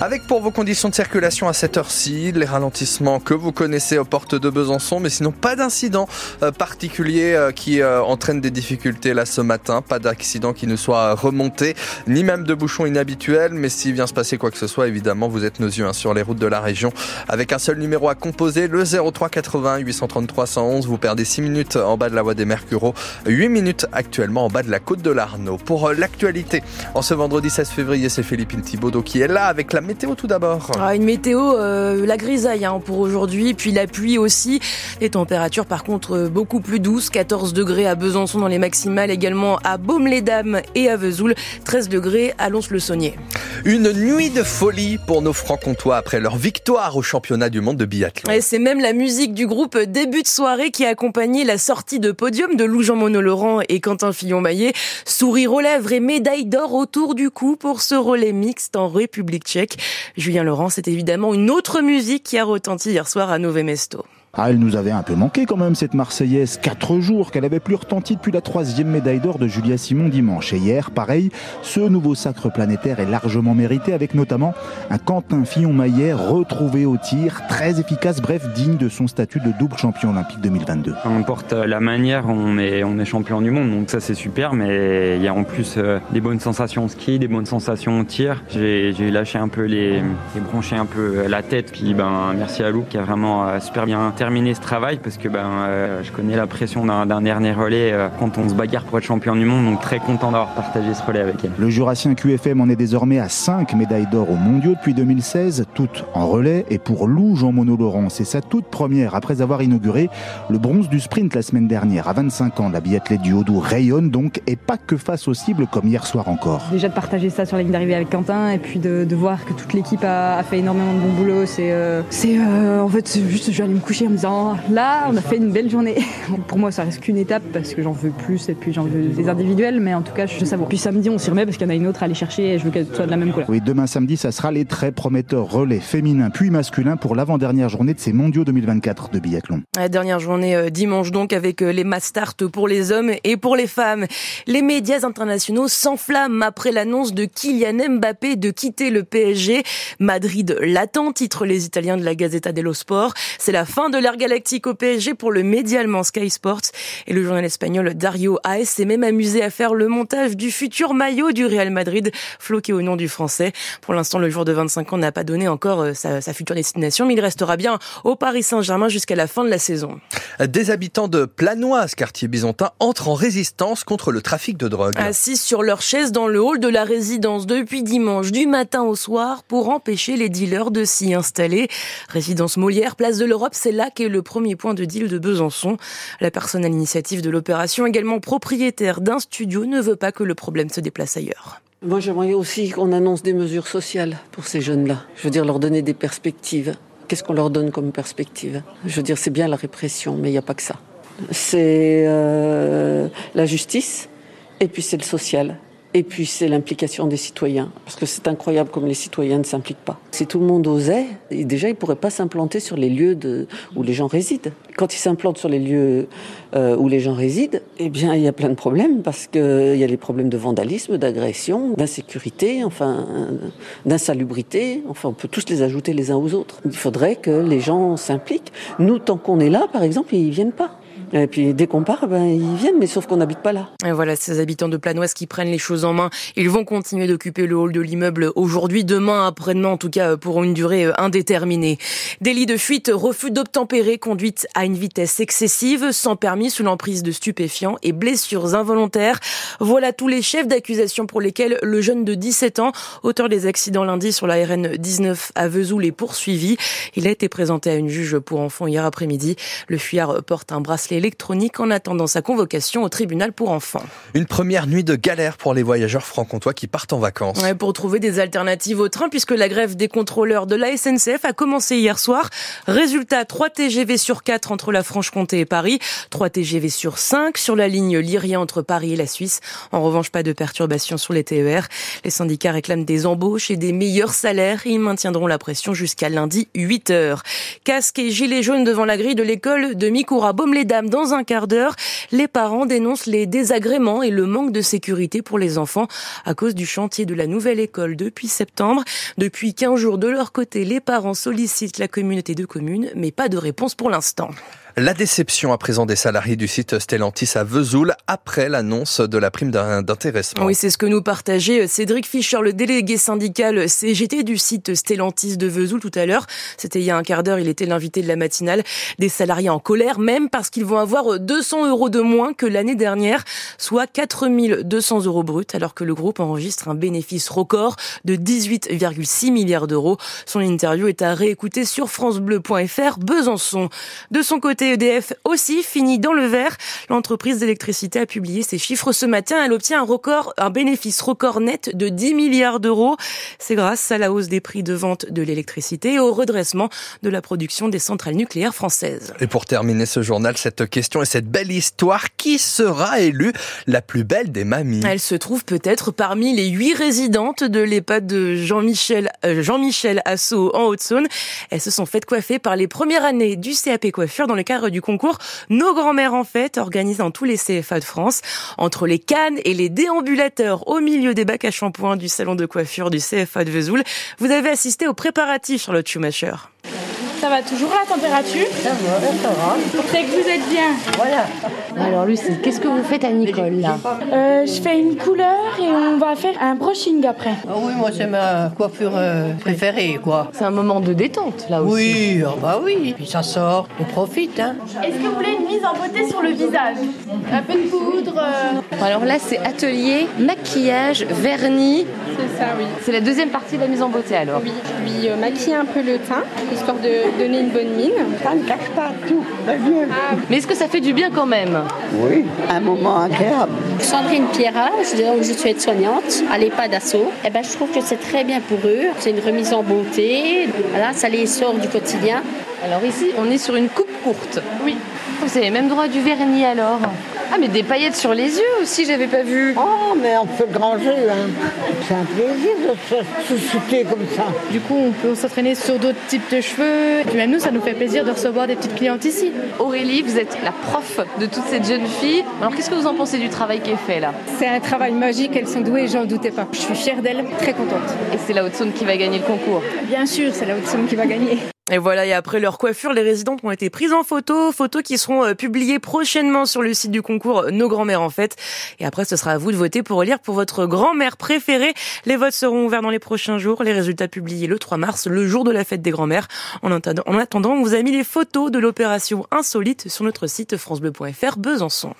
Avec pour vos conditions de circulation à cette heure-ci, les ralentissements que vous connaissez aux portes de Besançon, mais sinon pas d'incident euh, particulier euh, qui euh, entraîne des difficultés là ce matin, pas d'accident qui ne soit remonté, ni même de bouchons inhabituels, mais s'il vient se passer quoi que ce soit, évidemment, vous êtes nos yeux hein, sur les routes de la région avec un seul numéro à composer, le 03 80 833 111. Vous perdez 6 minutes en bas de la voie des Mercureaux, 8 minutes actuellement en bas de la côte de l'Arnaud. Pour l'actualité, en ce vendredi 16 février, c'est Philippine Thibaudot qui est là avec la météo tout d'abord. Ah, une météo, euh, la grisaille hein, pour aujourd'hui, puis la pluie aussi. Les températures par contre euh, beaucoup plus douces, 14 degrés à Besançon dans les maximales, également à Baume-les-Dames et à Vesoul, 13 degrés à Lons-le-Saunier. Une nuit de folie pour nos francs-comtois après leur victoire au championnat du monde de biathlon. Et c'est même la musique du groupe Début de soirée qui a accompagné la sortie de podium de Lou-Jean Monod-Laurent et Quentin Fillon-Maillet. Sourire aux lèvres et médaille d'or autour du cou pour ce relais mixte en République tchèque. Julien Laurent, c'est évidemment une autre musique qui a retenti hier soir à Nové Mesto. Ah, elle nous avait un peu manqué quand même, cette Marseillaise. Quatre jours qu'elle avait plus retenti depuis la troisième médaille d'or de Julia Simon dimanche. Et hier, pareil, ce nouveau sacre planétaire est largement mérité, avec notamment un Quentin Fillon-Maillet retrouvé au tir, très efficace, bref, digne de son statut de double champion olympique 2022. On importe la manière, on est, on est champion du monde, donc ça c'est super, mais il y a en plus euh, des bonnes sensations au ski, des bonnes sensations au tir. J'ai lâché un peu les, les bronché un peu la tête, puis ben, merci à Lou qui a vraiment euh, super bien terminer ce travail parce que ben, euh, je connais la pression d'un dernier relais euh, quand on se bagarre pour être champion du monde. Donc très content d'avoir partagé ce relais avec elle. Le Jurassien QFM en est désormais à 5 médailles d'or aux mondiaux depuis 2016, toutes en relais. Et pour Lou Jean Monod Laurent, c'est sa toute première après avoir inauguré le bronze du sprint la semaine dernière. À 25 ans, la biathlète du Haut-Doubs rayonne donc et pas que face aux cibles comme hier soir encore. Déjà de partager ça sur la ligne d'arrivée avec Quentin et puis de, de, voir que toute l'équipe a, a, fait énormément de bon boulot, c'est euh, c'est euh, en fait juste je vais aller me coucher disant là on a fait une belle journée. Pour moi ça reste qu'une étape parce que j'en veux plus et puis j'en veux des individuels mais en tout cas je savoure. Puis samedi on s'y remet parce qu'il y en a une autre à aller chercher et je veux qu'elle soit de la même couleur. Oui demain samedi ça sera les très prometteurs relais féminins puis masculins pour l'avant-dernière journée de ces mondiaux 2024 de biathlon. La dernière journée euh, dimanche donc avec euh, les mass start pour les hommes et pour les femmes. Les médias internationaux s'enflamment après l'annonce de Kylian Mbappé de quitter le PSG. Madrid l'attend, titre les Italiens de la Gazzetta dello Sport. C'est la fin de galactique au PSG pour le média allemand Sky Sports. Et le journal espagnol Dario Aes s'est même amusé à faire le montage du futur maillot du Real Madrid, floqué au nom du français. Pour l'instant, le joueur de 25 ans n'a pas donné encore euh, sa, sa future destination, mais il restera bien au Paris Saint-Germain jusqu'à la fin de la saison. Des habitants de Planoise, quartier byzantin, entrent en résistance contre le trafic de drogue. Assis sur leur chaise dans le hall de la résidence depuis dimanche, du matin au soir, pour empêcher les dealers de s'y installer. Résidence Molière, place de l'Europe, c'est là qu'est le premier point de deal de Besançon. La personne à l'initiative de l'opération, également propriétaire d'un studio, ne veut pas que le problème se déplace ailleurs. Moi, j'aimerais aussi qu'on annonce des mesures sociales pour ces jeunes-là. Je veux dire, leur donner des perspectives. Qu'est-ce qu'on leur donne comme perspective? Je veux dire, c'est bien la répression, mais il n'y a pas que ça. C'est euh, la justice, et puis c'est le social, et puis c'est l'implication des citoyens. Parce que c'est incroyable comme les citoyens ne s'impliquent pas. Si tout le monde osait, déjà, ils pourraient pas s'implanter sur les lieux de, où les gens résident. Quand ils s'implantent sur les lieux euh, où les gens résident, eh bien, il y a plein de problèmes, parce qu'il y a les problèmes de vandalisme, d'agression, d'insécurité, enfin, d'insalubrité. Enfin, on peut tous les ajouter les uns aux autres. Il faudrait que les gens s'impliquent. Nous, tant qu'on est là, par exemple, ils ne viennent pas. Et puis dès qu'on part, ben, ils viennent, mais sauf qu'on n'habite pas là. Et voilà, ces habitants de Planoise qui prennent les choses en main. Ils vont continuer d'occuper le hall de l'immeuble aujourd'hui, demain, après-demain, en tout cas pour une durée indéterminée. Délit de fuite, refus d'obtempérer, conduite à une vitesse excessive, sans permis, sous l'emprise de stupéfiants et blessures involontaires. Voilà tous les chefs d'accusation pour lesquels le jeune de 17 ans, auteur des accidents lundi sur la RN 19 à Vesoul, est poursuivi. Il a été présenté à une juge pour enfants hier après-midi. Le fuyard porte un bracelet électronique en attendant sa convocation au tribunal pour enfants. Une première nuit de galère pour les voyageurs franc-comtois qui partent en vacances. Ouais, pour trouver des alternatives au train puisque la grève des contrôleurs de la SNCF a commencé hier soir. Résultat, 3 TGV sur 4 entre la Franche-Comté et Paris, 3 TGV sur 5 sur la ligne Lyria entre Paris et la Suisse. En revanche, pas de perturbations sur les TER. Les syndicats réclament des embauches et des meilleurs salaires. Ils maintiendront la pression jusqu'à lundi 8 heures. Casque et gilet jaune devant la grille de l'école de Mikoura Baume-les-Dames Dans un quart d'heure. Les parents dénoncent les désagréments et le manque de sécurité pour les enfants à cause du chantier de la nouvelle école depuis septembre. Depuis 15 jours de leur côté, les parents sollicitent la communauté de communes, mais pas de réponse pour l'instant. La déception à présent des salariés du site Stellantis à Vesoul après l'annonce de la prime d'intéressement. Oui, c'est ce que nous partageait Cédric Fischer, le délégué syndical CGT du site Stellantis de Vesoul tout à l'heure. C'était il y a un quart d'heure, il était l'invité de la matinale. Des salariés en colère, même parce qu'ils vont avoir 200 euros de moins que l'année dernière, soit 4200 euros bruts, alors que le groupe enregistre un bénéfice record de 18,6 milliards d'euros. Son interview est à réécouter sur francebleu.fr Besançon. De son côté, EDF aussi finit dans le vert. L'entreprise d'électricité a publié ses chiffres ce matin. Elle obtient un record, un bénéfice record net de 10 milliards d'euros. C'est grâce à la hausse des prix de vente de l'électricité et au redressement de la production des centrales nucléaires françaises. Et pour terminer ce journal, cette question et cette belle histoire, qui sera élue la plus belle des mamies? Elle se trouve peut-être parmi les huit résidentes de l'EHPAD de Jean-Michel euh, Jean-Michel Asso en Haute-Saône. Elles se sont faites coiffer par les premières années du CAP coiffure dans le cadre du concours Nos grands-mères en fête, organisé dans tous les CFA de France. Entre les cannes et les déambulateurs au milieu des bacs à shampoing du salon de coiffure du CFA de Vesoul, vous avez assisté aux préparatifs, Charlotte Schumacher. Ça va toujours la température Ça va, ça va. C'est que vous êtes bien. Voilà. Alors Lucie, qu'est-ce que vous faites à Nicole là euh, Je fais une couleur et on va faire un brushing après. Ah oui, moi c'est ma coiffure euh, préférée quoi. C'est un moment de détente là aussi. Oui, ah bah oui. Puis ça sort, on profite. Hein. Est-ce que vous voulez une mise en beauté sur le visage? Un peu de poudre euh... Alors là c'est atelier, maquillage, vernis. C'est ça, oui. C'est la deuxième partie de la mise en beauté alors Oui, je lui euh, maquille un peu le teint, histoire de donner une bonne mine. Ça ne cache pas tout. Ah. Mais est-ce que ça fait du bien quand même? Oui, un moment agréable. Sandrine Pierrat, je, je suis aide-soignante à l'EHPAD d'assaut. Eh ben, je trouve que c'est très bien pour eux. C'est une remise en beauté. Voilà, ça les sort du quotidien. Alors ici, on est sur une coupe courte. Oui. Vous avez même droit du vernis alors Ah mais des paillettes sur les yeux aussi, j'avais pas vu. Oh mais on fait le grand jeu, hein. C'est un plaisir de se souter comme ça. Du coup, on peut s'entraîner sur d'autres types de cheveux. Et puis même nous, ça nous fait plaisir de recevoir des petites clientes ici. Aurélie, vous êtes la prof de toutes ces jeunes filles. Alors qu'est-ce que vous en pensez du travail qui est fait là? C'est un travail magique, elles sont douées, j'en doutais pas. Je suis fière d'elles, très contente. Et c'est la Haute-Saône qui va gagner le concours? Bien sûr, c'est la Haute-Saône qui va gagner. Et voilà, et après leur coiffure, les résidentes ont été prises en photo, photos qui seront publiées prochainement sur le site du concours Nos grands-mères en fait. Et après, ce sera à vous de voter pour élire pour votre grand-mère préférée. Les votes seront ouverts dans les prochains jours, les résultats publiés le 3 mars, le jour de la fête des grands-mères. En attendant, on vous a mis les photos de l'opération insolite sur notre site francebleu.fr Besançon.